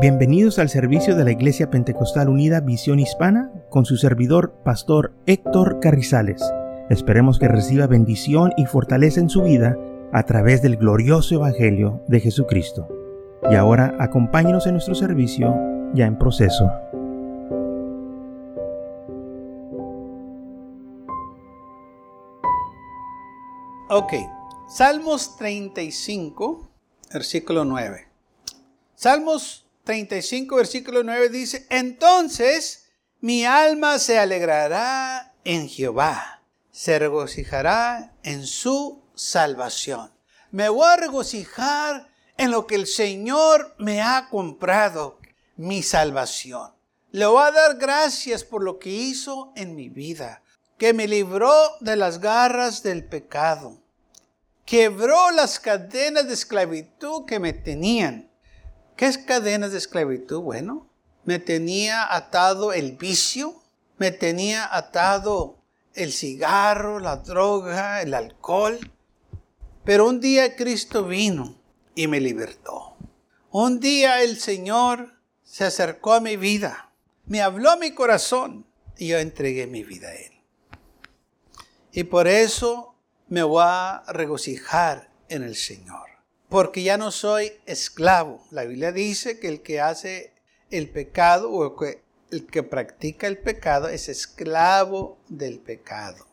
Bienvenidos al servicio de la Iglesia Pentecostal Unida Visión Hispana con su servidor, Pastor Héctor Carrizales. Esperemos que reciba bendición y fortaleza en su vida a través del glorioso Evangelio de Jesucristo. Y ahora acompáñenos en nuestro servicio ya en proceso. Ok, Salmos 35, versículo 9. Salmos 35, versículo 9 dice, entonces mi alma se alegrará en Jehová, se regocijará en su salvación. Me voy a regocijar en lo que el Señor me ha comprado, mi salvación. Le voy a dar gracias por lo que hizo en mi vida, que me libró de las garras del pecado, quebró las cadenas de esclavitud que me tenían ¿Qué es cadenas de esclavitud? Bueno, me tenía atado el vicio, me tenía atado el cigarro, la droga, el alcohol. Pero un día Cristo vino y me libertó. Un día el Señor se acercó a mi vida, me habló mi corazón y yo entregué mi vida a Él. Y por eso me voy a regocijar en el Señor porque ya no soy esclavo. La Biblia dice que el que hace el pecado o el que practica el pecado es esclavo del pecado.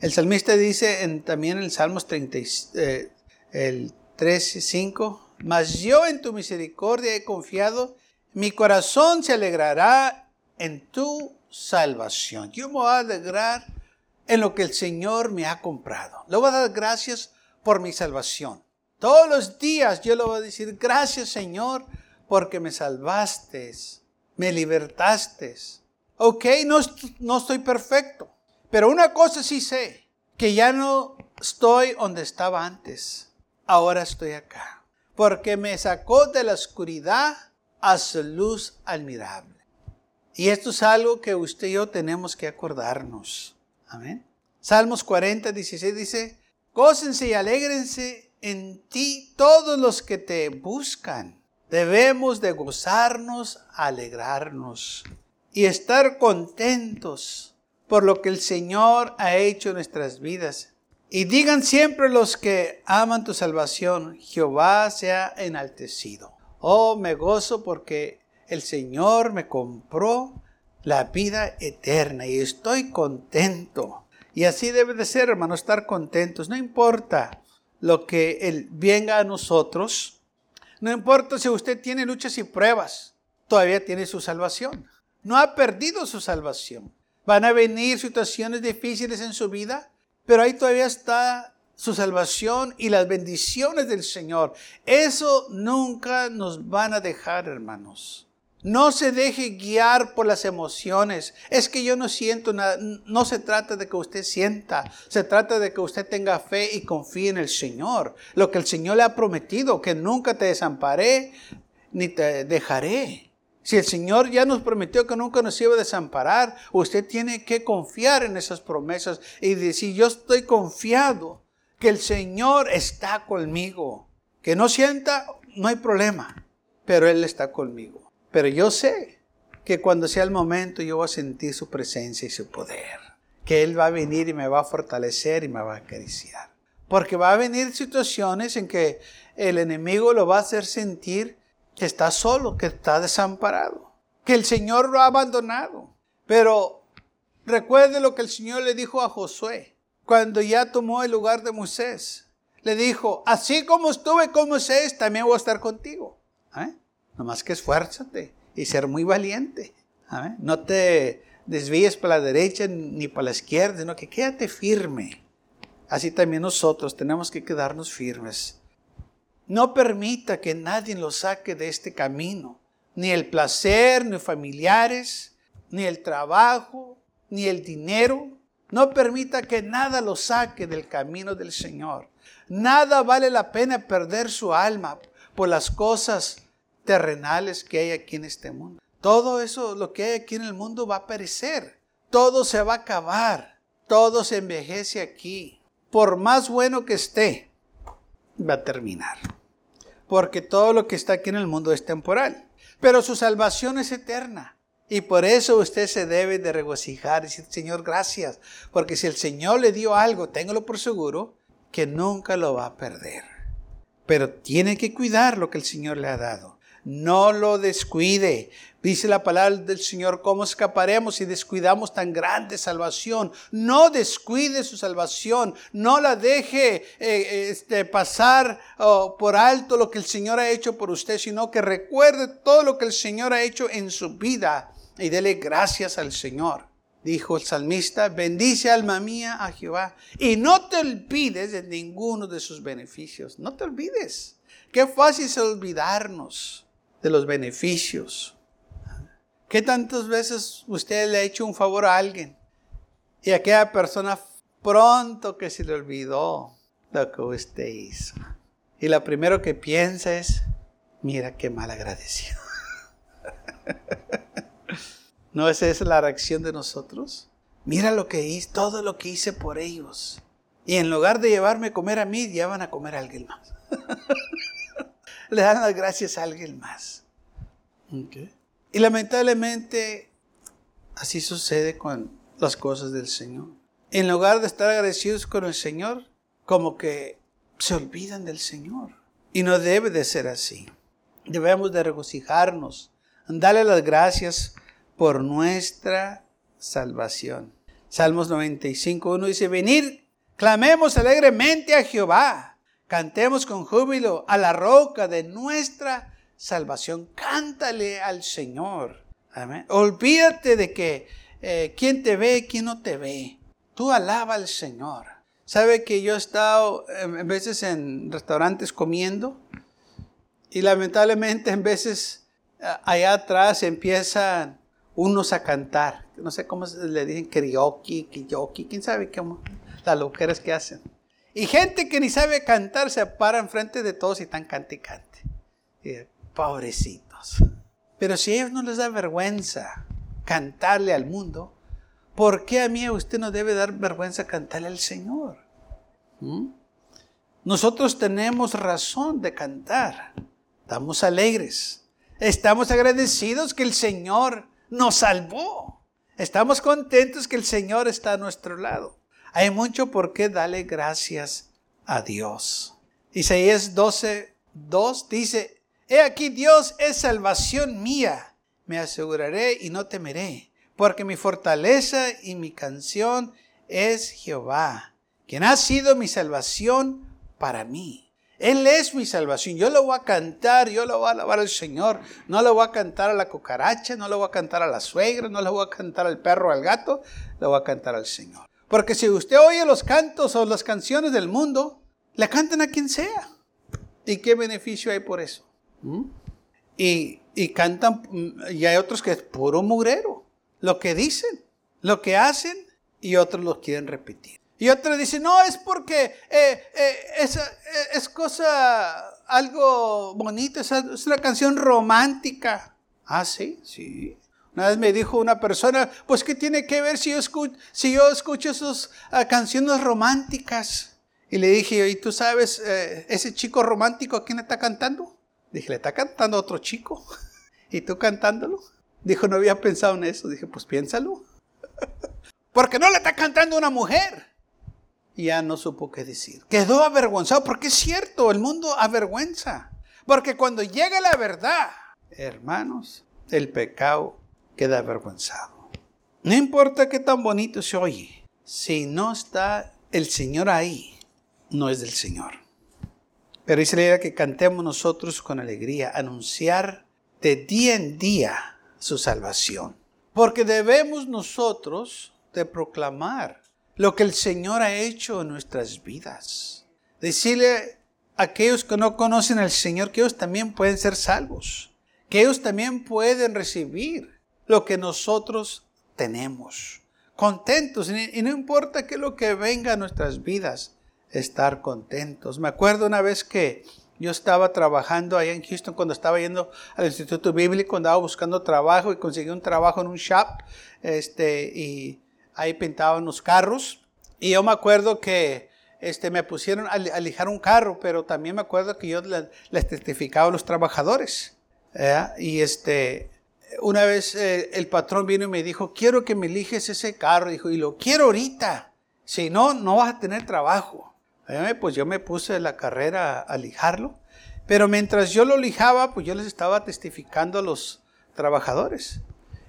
El salmista dice en, también en Salmos 30, eh, el 3 y 5, mas yo en tu misericordia he confiado, mi corazón se alegrará en tu salvación. Yo me voy a alegrar en lo que el Señor me ha comprado. Le voy a dar gracias por mi salvación. Todos los días yo le voy a decir, gracias Señor, porque me salvaste, me libertaste. Ok, no, no estoy perfecto, pero una cosa sí sé, que ya no estoy donde estaba antes, ahora estoy acá, porque me sacó de la oscuridad a su luz admirable. Y esto es algo que usted y yo tenemos que acordarnos. Amén. Salmos 40, 16 dice, gócense y alégrense en ti todos los que te buscan. Debemos de gozarnos, alegrarnos y estar contentos por lo que el Señor ha hecho en nuestras vidas. Y digan siempre los que aman tu salvación, Jehová sea enaltecido. Oh, me gozo porque el Señor me compró la vida eterna y estoy contento. Y así debe de ser, hermano, estar contentos. No importa lo que Él venga a nosotros. No importa si usted tiene luchas y pruebas, todavía tiene su salvación. No ha perdido su salvación. Van a venir situaciones difíciles en su vida, pero ahí todavía está su salvación y las bendiciones del Señor. Eso nunca nos van a dejar, hermanos. No se deje guiar por las emociones. Es que yo no siento nada. No se trata de que usted sienta. Se trata de que usted tenga fe y confíe en el Señor. Lo que el Señor le ha prometido, que nunca te desamparé ni te dejaré. Si el Señor ya nos prometió que nunca nos iba a desamparar, usted tiene que confiar en esas promesas y decir, yo estoy confiado que el Señor está conmigo. Que no sienta, no hay problema, pero Él está conmigo. Pero yo sé que cuando sea el momento yo voy a sentir su presencia y su poder. Que Él va a venir y me va a fortalecer y me va a acariciar. Porque va a venir situaciones en que el enemigo lo va a hacer sentir que está solo, que está desamparado, que el Señor lo ha abandonado. Pero recuerde lo que el Señor le dijo a Josué cuando ya tomó el lugar de Moisés. Le dijo, así como estuve con Moisés, también voy a estar contigo. ¿Eh? Nomás que esfuérzate y ser muy valiente. No te desvíes para la derecha ni para la izquierda, sino que quédate firme. Así también nosotros tenemos que quedarnos firmes. No permita que nadie lo saque de este camino. Ni el placer, ni familiares, ni el trabajo, ni el dinero. No permita que nada lo saque del camino del Señor. Nada vale la pena perder su alma por las cosas terrenales que hay aquí en este mundo. Todo eso, lo que hay aquí en el mundo va a perecer. Todo se va a acabar. Todo se envejece aquí. Por más bueno que esté, va a terminar. porque todo lo que está aquí en el mundo es temporal. Pero su salvación es eterna. Y por eso usted se debe de regocijar y decir, Señor, gracias. Porque si el Señor le dio algo, téngalo por seguro, que nunca lo va a perder. Pero tiene que cuidar lo que el Señor le ha dado. No lo descuide. Dice la palabra del Señor, ¿cómo escaparemos si descuidamos tan grande salvación? No descuide su salvación, no la deje eh, este, pasar oh, por alto lo que el Señor ha hecho por usted, sino que recuerde todo lo que el Señor ha hecho en su vida y dele gracias al Señor. Dijo el salmista, bendice alma mía a Jehová y no te olvides de ninguno de sus beneficios. No te olvides. Qué fácil es olvidarnos de los beneficios. ¿Qué tantas veces usted le ha hecho un favor a alguien y aquella persona pronto que se le olvidó lo que usted hizo? Y lo primero que piensa es, mira qué mal agradecido. ¿No es esa la reacción de nosotros? Mira lo que hice, todo lo que hice por ellos. Y en lugar de llevarme a comer a mí, llevan a comer a alguien más. Le dan las gracias a alguien más. Y lamentablemente así sucede con las cosas del Señor. En lugar de estar agradecidos con el Señor, como que se olvidan del Señor. Y no debe de ser así. Debemos de regocijarnos, darle las gracias por nuestra salvación. Salmos 95, 1 dice, venid, clamemos alegremente a Jehová, cantemos con júbilo a la roca de nuestra salvación. Cántale al Señor. Amén. Olvídate de que eh, quién te ve, quién no te ve. Tú alaba al Señor. ¿Sabe que yo he estado en veces en restaurantes comiendo? Y lamentablemente en veces allá atrás empiezan unos a cantar. No sé cómo le dicen, karaoke, karaoke, quién sabe cómo, las loqueras que hacen. Y gente que ni sabe cantar se para enfrente de todos y están cante y cante. Pobrecitos. Pero si a ellos no les da vergüenza cantarle al mundo, ¿por qué a mí a usted no debe dar vergüenza cantarle al Señor? ¿Mm? Nosotros tenemos razón de cantar. Estamos alegres. Estamos agradecidos que el Señor nos salvó. Estamos contentos que el Señor está a nuestro lado. Hay mucho por qué darle gracias a Dios. Isaías 12, 2 dice, He aquí Dios es salvación mía. Me aseguraré y no temeré, porque mi fortaleza y mi canción es Jehová, quien ha sido mi salvación para mí. Él es mi salvación. Yo lo voy a cantar, yo lo voy a alabar al Señor. No lo voy a cantar a la cucaracha, no lo voy a cantar a la suegra, no lo voy a cantar al perro al gato, lo voy a cantar al Señor. Porque si usted oye los cantos o las canciones del mundo, le cantan a quien sea. ¿Y qué beneficio hay por eso? ¿Mm? Y, y, cantan, y hay otros que es puro mugrero. Lo que dicen, lo que hacen, y otros lo quieren repetir. Y otros dicen, no, es porque eh, eh, es, eh, es, cosa, algo bonito, es, es una canción romántica. Ah, sí, sí. Una vez me dijo una persona, pues ¿qué tiene que ver si yo escucho, si yo escucho esas uh, canciones románticas? Y le dije, ¿y tú sabes ese chico romántico a quién está cantando? Dije, le está cantando otro chico. ¿Y tú cantándolo? Dijo, no había pensado en eso. Dije, pues piénsalo. Porque no le está cantando una mujer. Y ya no supo qué decir. Quedó avergonzado porque es cierto, el mundo avergüenza. Porque cuando llega la verdad, hermanos, el pecado queda avergonzado. No importa qué tan bonito se oye, si no está el Señor ahí, no es del Señor. Pero dice la idea que cantemos nosotros con alegría, anunciar de día en día su salvación. Porque debemos nosotros de proclamar lo que el Señor ha hecho en nuestras vidas. Decirle a aquellos que no conocen al Señor que ellos también pueden ser salvos, que ellos también pueden recibir lo que nosotros tenemos. Contentos, y no importa qué lo que venga a nuestras vidas, estar contentos. Me acuerdo una vez que yo estaba trabajando allá en Houston cuando estaba yendo al Instituto Bíblico, andaba buscando trabajo y conseguí un trabajo en un shop, este, y ahí pintaban los carros. Y yo me acuerdo que este, me pusieron a, lijar un carro, pero también me acuerdo que yo les, testificaba a los trabajadores. Y este, una vez eh, el patrón vino y me dijo, quiero que me lijes ese carro. Dijo, y lo quiero ahorita. Si no, no vas a tener trabajo. pues yo me puse la carrera a lijarlo. Pero mientras yo lo lijaba, pues yo les estaba testificando a los trabajadores.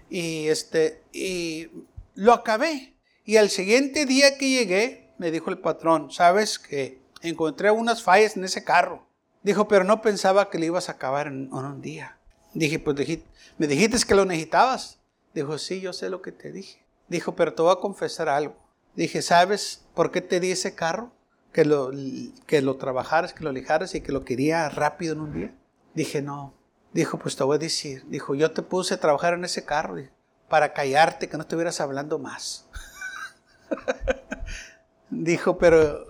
Y, este, y lo acabé. Y al siguiente día que llegué, me dijo el patrón, sabes que encontré unas fallas en ese carro. Dijo, pero no pensaba que le ibas a acabar en, un día. Dije, pues me dijiste que lo necesitabas. Dijo, sí, yo sé lo que te dije. Dijo, pero te voy a confesar algo. Dije, ¿sabes por qué te di ese carro? Que lo, que lo trabajaras, que lo lijaras y que lo quería rápido en un día. Dije, no. Dijo, pues te voy a decir. Dijo, yo te puse a trabajar en ese carro para callarte, que no estuvieras hablando más. Dijo, pero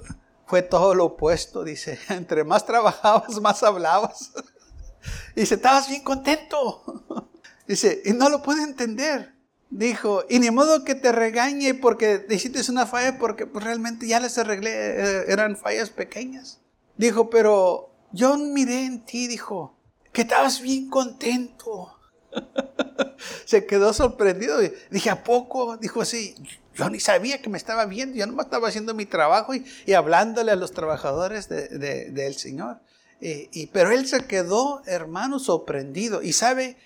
fue todo lo opuesto. Dice, entre más trabajabas, más hablabas. Dice, estabas bien contento. Dice, y no lo puede entender. Dijo, y ni modo que te regañe porque hiciste una falla porque pues, realmente ya les arreglé, eh, eran fallas pequeñas. Dijo, pero yo miré en ti, dijo, que estabas bien contento. Se quedó sorprendido. Dije, ¿a poco? Dijo así, yo ni sabía que me estaba viendo, yo nomás estaba haciendo mi trabajo y, hablándole a los trabajadores del Señor. Y, pero él se quedó, hermano, sorprendido. Y sabe,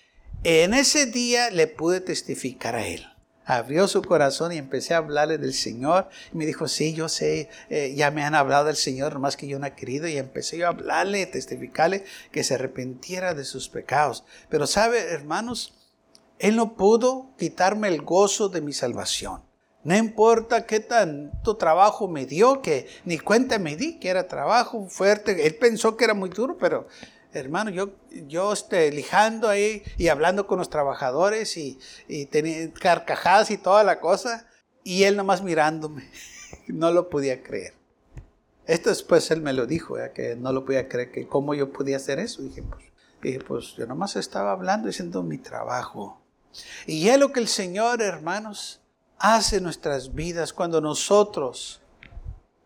en ese día le pude testificar a él. Abrió su corazón y empecé a hablarle del Señor. Y me dijo, sí, yo sé, eh, ya me han hablado del Señor, más que yo no he querido. Y empecé a hablarle, testificarle que se arrepintiera de sus pecados. Pero sabe, hermanos, Él no pudo quitarme el gozo de mi salvación. No importa qué tanto trabajo me dio, que ni cuenta me di que era trabajo fuerte. Él pensó que era muy duro, pero hermano, yo, yo este, lijando ahí y hablando con los trabajadores y, y tenía carcajadas y toda la cosa, y él nomás mirándome. No lo podía creer. Esto después él me lo dijo, que no lo podía creer, que cómo yo podía hacer eso. Dije, pues, dije, pues yo nomás estaba hablando y haciendo mi trabajo. Y es lo que el Señor, hermanos, hace nuestras vidas cuando nosotros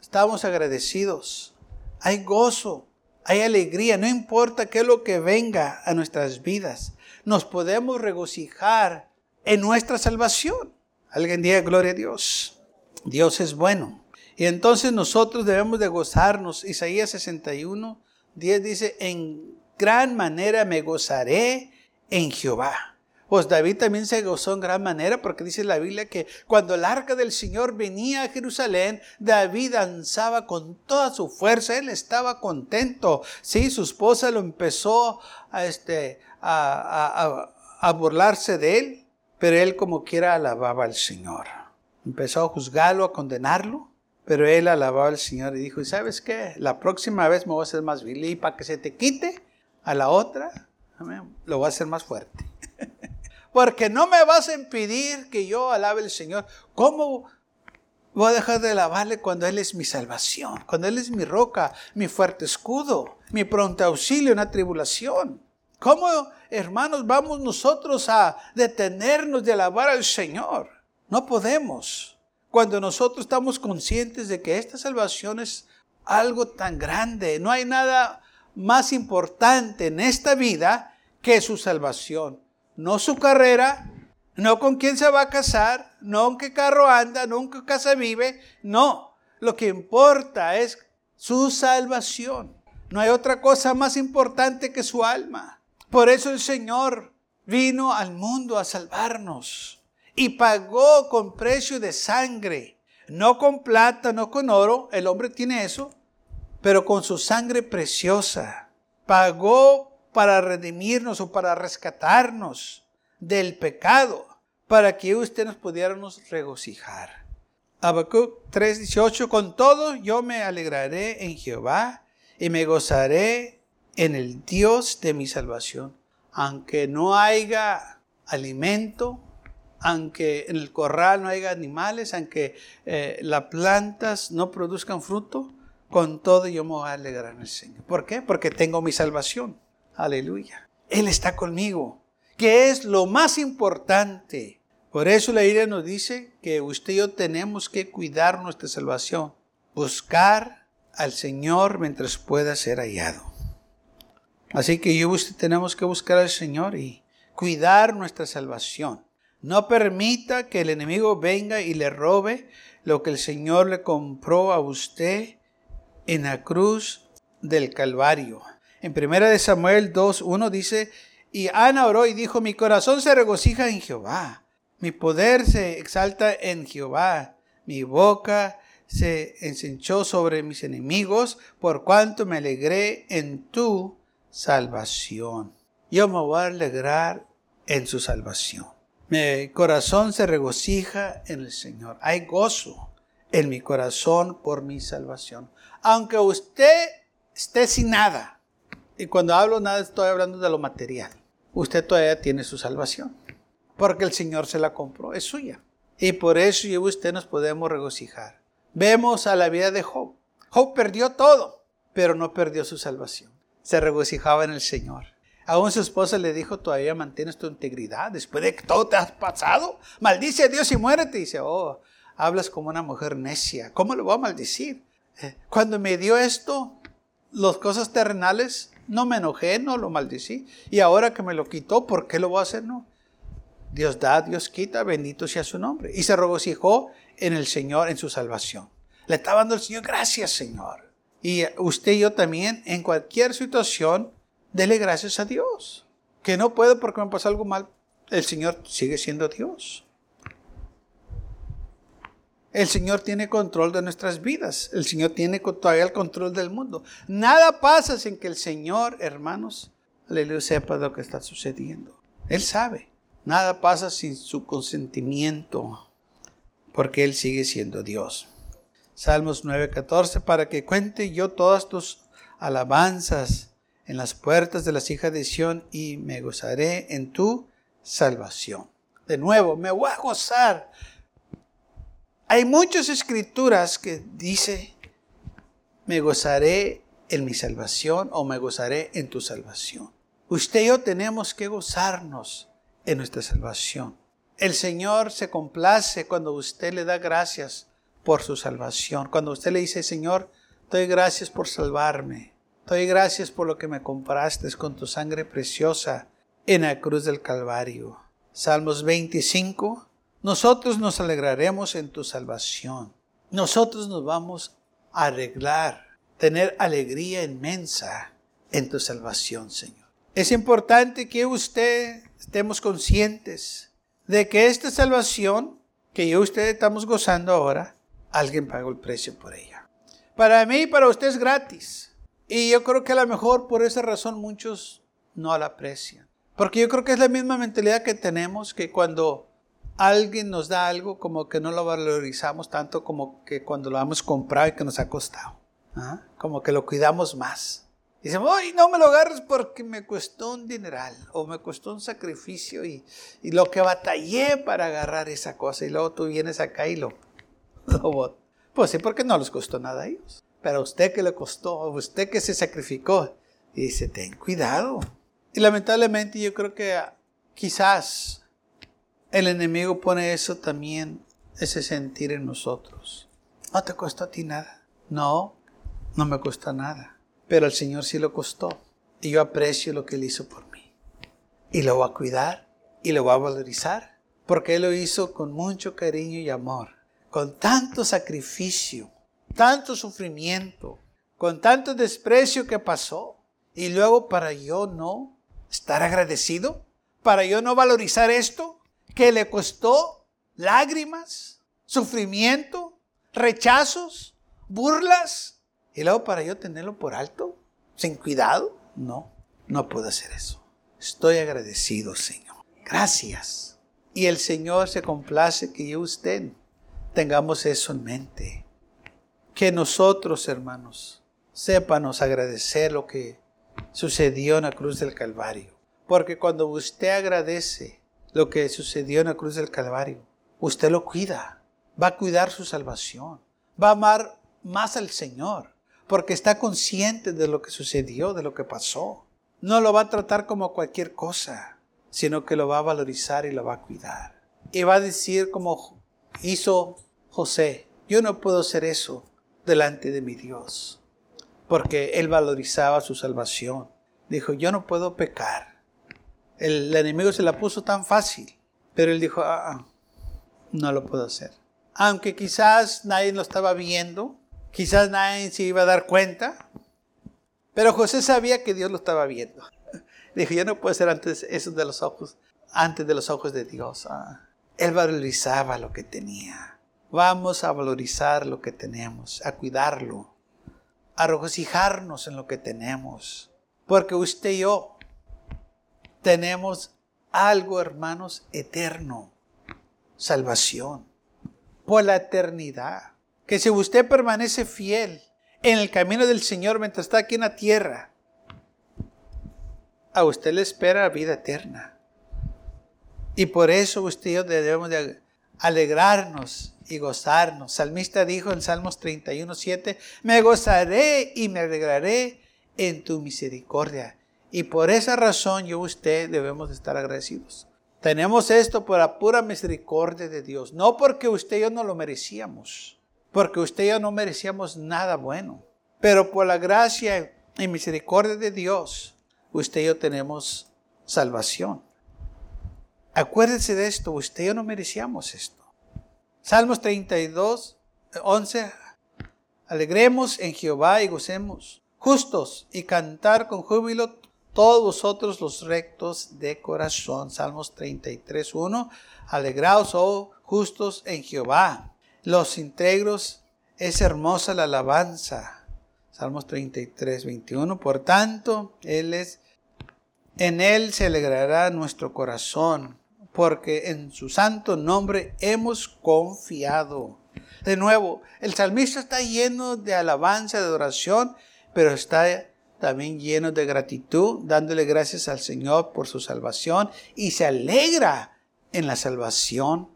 estamos agradecidos. Hay gozo, hay alegría, no importa qué es lo que venga a nuestras vidas. Nos podemos regocijar en nuestra salvación. Alguien diga gloria a Dios. Dios es bueno. Y entonces nosotros debemos de gozarnos. Isaías 61, 10 dice, en gran manera me gozaré en Jehová. Pues David también se gozó en gran manera porque dice la Biblia que cuando el arca del Señor venía a Jerusalén, David danzaba con toda su fuerza, él estaba contento. Sí, su esposa lo empezó a, este, a, burlarse de él, pero él como quiera alababa al Señor. Empezó a juzgarlo, a condenarlo, pero él alababa al Señor y dijo, ¿y sabes qué? La próxima vez me voy a hacer más vil y para que se te quite a la otra, lo voy a hacer más fuerte porque no me vas a impedir que yo alabe al Señor. ¿Cómo voy a dejar de alabarle cuando Él es mi salvación, cuando Él es mi roca, mi fuerte escudo, mi pronto auxilio en la tribulación? ¿Cómo, hermanos, vamos nosotros a detenernos de alabar al Señor? No podemos. Cuando nosotros estamos conscientes de que esta salvación es algo tan grande, no hay nada más importante en esta vida que su salvación no su carrera, no con quién se va a casar, no en qué carro anda, no en qué casa vive, no. Lo que importa es su salvación. No hay otra cosa más importante que su alma. Por eso el Señor vino al mundo a salvarnos y pagó con precio de sangre, no con plata, no con oro, el hombre tiene eso, pero con su sangre preciosa. Pagó para redimirnos o para rescatarnos del pecado, para que usted nos pudiéramos regocijar. Habacuc 3:18, con todo yo me alegraré en Jehová y me gozaré en el Dios de mi salvación. Aunque no haya alimento, aunque en el corral no haya animales, aunque eh, las plantas no produzcan fruto, con todo yo me voy a alegrar en el Señor. ¿Por qué? Porque tengo mi salvación. Aleluya. Él está conmigo, que es lo más importante. Por eso la Biblia nos dice que usted y yo tenemos que cuidar nuestra salvación, buscar al Señor mientras pueda ser hallado. Así que yo y usted tenemos que buscar al Señor y cuidar nuestra salvación. No permita que el enemigo venga y le robe lo que el Señor le compró a usted en la cruz del Calvario. En primera de Samuel 2.1 dice, y Ana oró y dijo, mi corazón se regocija en Jehová, mi poder se exalta en Jehová, mi boca se ensanchó sobre mis enemigos, por cuanto me alegré en tu salvación. Yo me voy a alegrar en su salvación. Mi corazón se regocija en el Señor. Hay gozo en mi corazón por mi salvación. Aunque usted esté sin nada, y cuando hablo nada estoy hablando de lo material, usted todavía tiene su salvación. Porque el Señor se la compró, es suya. Y por eso yo y usted nos podemos regocijar. Vemos a la vida de Job. Job perdió todo, pero no perdió su salvación se regocijaba en el Señor. Aún su esposa le dijo, todavía mantienes tu integridad después de que todo te has pasado. Maldice a Dios y muérete. Y dice, oh, hablas como una mujer necia. ¿Cómo lo voy a maldecir? Eh, cuando me dio esto, las cosas terrenales, no me enojé, no lo maldecí. Y ahora que me lo quitó, ¿por qué lo voy a hacer? No. Dios da, Dios quita, bendito sea su nombre. Y se regocijó en el Señor, en su salvación. Le estaba dando el Señor, gracias Señor. Y usted y yo también, en cualquier situación, dele gracias a Dios. Que no puedo porque me pasa algo mal. El Señor sigue siendo Dios. El Señor tiene control de nuestras vidas. El Señor tiene todavía el control del mundo. Nada pasa sin que el Señor, hermanos, aleluya, sepa lo que está sucediendo. Él sabe. Nada pasa sin su consentimiento, porque Él sigue siendo Dios. Salmos 9:14, para que cuente yo todas tus alabanzas en las puertas de las hijas de Sión y me gozaré en tu salvación. De nuevo, me voy a gozar. Hay muchas escrituras que dice, me gozaré en mi salvación o me gozaré en tu salvación. Usted y yo tenemos que gozarnos en nuestra salvación. El Señor se complace cuando usted le da gracias por su salvación. Cuando usted le dice, Señor, doy gracias por salvarme. Doy gracias por lo que me compraste con tu sangre preciosa en la cruz del Calvario. Salmos 25. Nosotros nos alegraremos en tu salvación. Nosotros nos vamos a arreglar, tener alegría inmensa en tu salvación, Señor. Es importante que usted estemos conscientes de que esta salvación que yo y usted estamos gozando ahora alguien pagó el precio por ella. Para mí y para usted es gratis. Y yo creo que a lo mejor por esa razón muchos no la aprecian. Porque yo creo que es la misma mentalidad que tenemos que cuando alguien nos da algo, como que no lo valorizamos tanto como que cuando lo hemos comprado y que nos ha costado. ¿Ah? Como que lo cuidamos más. Dicen, ay, no me lo agarres porque me costó un dineral o me costó un sacrificio y, y lo que batallé para agarrar esa cosa. Y luego tú vienes acá y lo Pues sí, porque no les costó nada a ellos. Pero a usted que le costó, a usted que se sacrificó, y dice, ten cuidado. Y lamentablemente yo creo que quizás el enemigo pone eso también, ese sentir en nosotros. No te costó a ti nada. No, no me costó nada. Pero al Señor sí lo costó. Y yo aprecio lo que Él hizo por mí. Y lo voy a cuidar y lo voy a valorizar. Porque Él lo hizo con mucho cariño y amor con tanto sacrificio, tanto sufrimiento, con tanto desprecio que pasó, y luego para yo no estar agradecido, para yo no valorizar esto que le costó lágrimas, sufrimiento, rechazos, burlas, y luego para yo tenerlo por alto, sin cuidado, no, no puedo hacer eso. Estoy agradecido, Señor. Gracias. Y el Señor se complace que yo usted tengamos eso en mente. Que nosotros, hermanos, sépanos agradecer lo que sucedió en la cruz del Calvario. Porque cuando usted agradece lo que sucedió en la cruz del Calvario, usted lo cuida. Va a cuidar su salvación. Va a amar más al Señor. Porque está consciente de lo que sucedió, de lo que pasó. No lo va a tratar como cualquier cosa, sino que lo va a valorizar y lo va a cuidar. Y va a decir como hizo José, yo no puedo hacer eso delante de mi Dios. porque él valorizaba su salvación. Dijo, yo no puedo pecar. El, enemigo se la puso tan fácil, pero él dijo, ah, ah, no lo puedo hacer. Aunque quizás nadie lo estaba viendo, quizás nadie se iba a dar cuenta, pero José sabía que Dios lo estaba viendo. Dijo, yo no puedo ser antes de los ojos, antes de los ojos de Dios. Ah, él valorizaba lo que tenía. Vamos a valorizar lo que tenemos, a cuidarlo, a regocijarnos en lo que tenemos. Porque usted y yo tenemos algo, hermanos, eterno. Salvación. Por la eternidad. Que si usted permanece fiel en el camino del Señor mientras está aquí en la tierra, a usted le espera vida eterna. Y por eso usted y yo debemos de alegrarnos y gozarnos. Salmista dijo en Salmos 31, 7, me gozaré y me alegraré en tu misericordia. Y por esa razón yo y usted debemos estar agradecidos. Tenemos esto por la pura misericordia de Dios, no porque usted y yo no lo merecíamos, porque usted y yo no merecíamos nada bueno, pero por la gracia y misericordia de Dios, usted y yo tenemos salvación. Acuérdense de esto, usted y yo no merecíamos esto. Salmos 32, 11. Alegremos en Jehová y gocemos justos y cantar con júbilo todos vosotros los rectos de corazón. Salmos 33, 1. Alegraos, oh justos en Jehová. Los integros es hermosa la alabanza. Salmos 33, 21. Por tanto, Él es, en Él se alegrará nuestro corazón porque en su santo nombre hemos confiado. De nuevo, el salmista está lleno de alabanza, de adoración, pero está también lleno de gratitud, dándole gracias al Señor por su salvación y se alegra en la salvación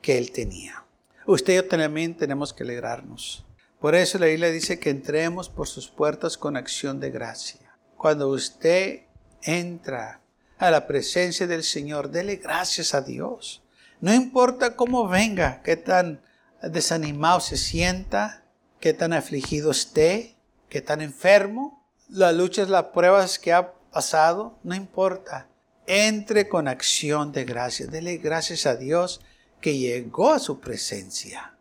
que él tenía. Usted y yo también tenemos que alegrarnos. Por eso la Biblia dice que entremos por sus puertas con acción de gracia. Cuando usted entra a la presencia del Señor, dele gracias a Dios. No importa cómo venga, qué tan desanimado se sienta, qué tan afligido esté, qué tan enfermo, las luchas, las pruebas que ha pasado, no importa. Entre con acción de gracias. Dele gracias a Dios que llegó a su presencia.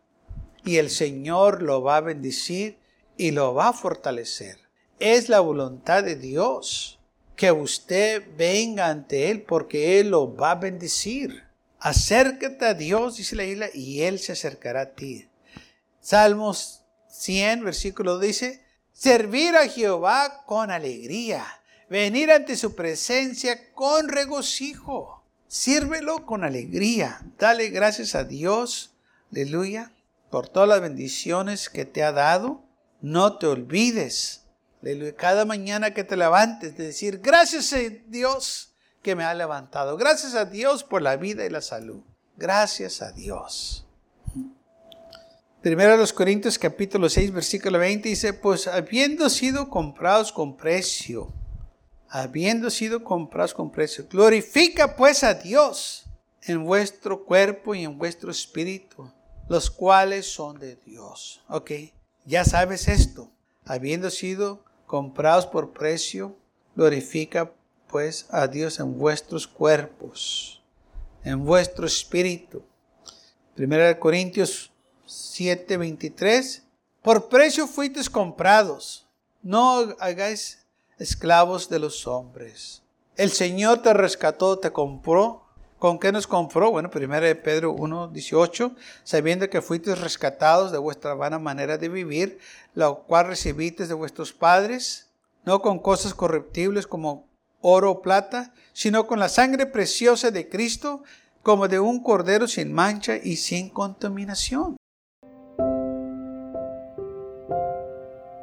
Y el Señor lo va a bendecir y lo va a fortalecer. Es la voluntad de Dios que usted venga ante Él porque Él lo va a bendecir. Acércate a Dios, dice la isla, y Él se acercará a ti. Salmos 100, versículo dice, servir a Jehová con alegría, venir ante su presencia con regocijo. Sírvelo con alegría. Dale gracias a Dios, aleluya, por todas las bendiciones que te ha dado. No te olvides cada mañana que te levantes, de decir, gracias a Dios que me ha levantado. Gracias a Dios por la vida y la salud. Gracias a Dios. Primero los Corintios capítulo 6 versículo 20 dice, pues habiendo sido comprados con precio, habiendo sido comprados con precio, glorifica pues a Dios en vuestro cuerpo y en vuestro espíritu, los cuales son de Dios. Ok, ya sabes esto, habiendo sido comprados por precio, glorifica pues a Dios en vuestros cuerpos, en vuestro espíritu. Primera de Corintios 7:23, por precio fuisteis comprados, no hagáis esclavos de los hombres. El Señor te rescató, te compró. ¿Con qué nos compró? Bueno, primera de Pedro 1:18, sabiendo que fuisteis rescatados de vuestra vana manera de vivir, la cual recibisteis de vuestros padres, no con cosas corruptibles como oro o plata, sino con la sangre preciosa de Cristo, como de un cordero sin mancha y sin contaminación.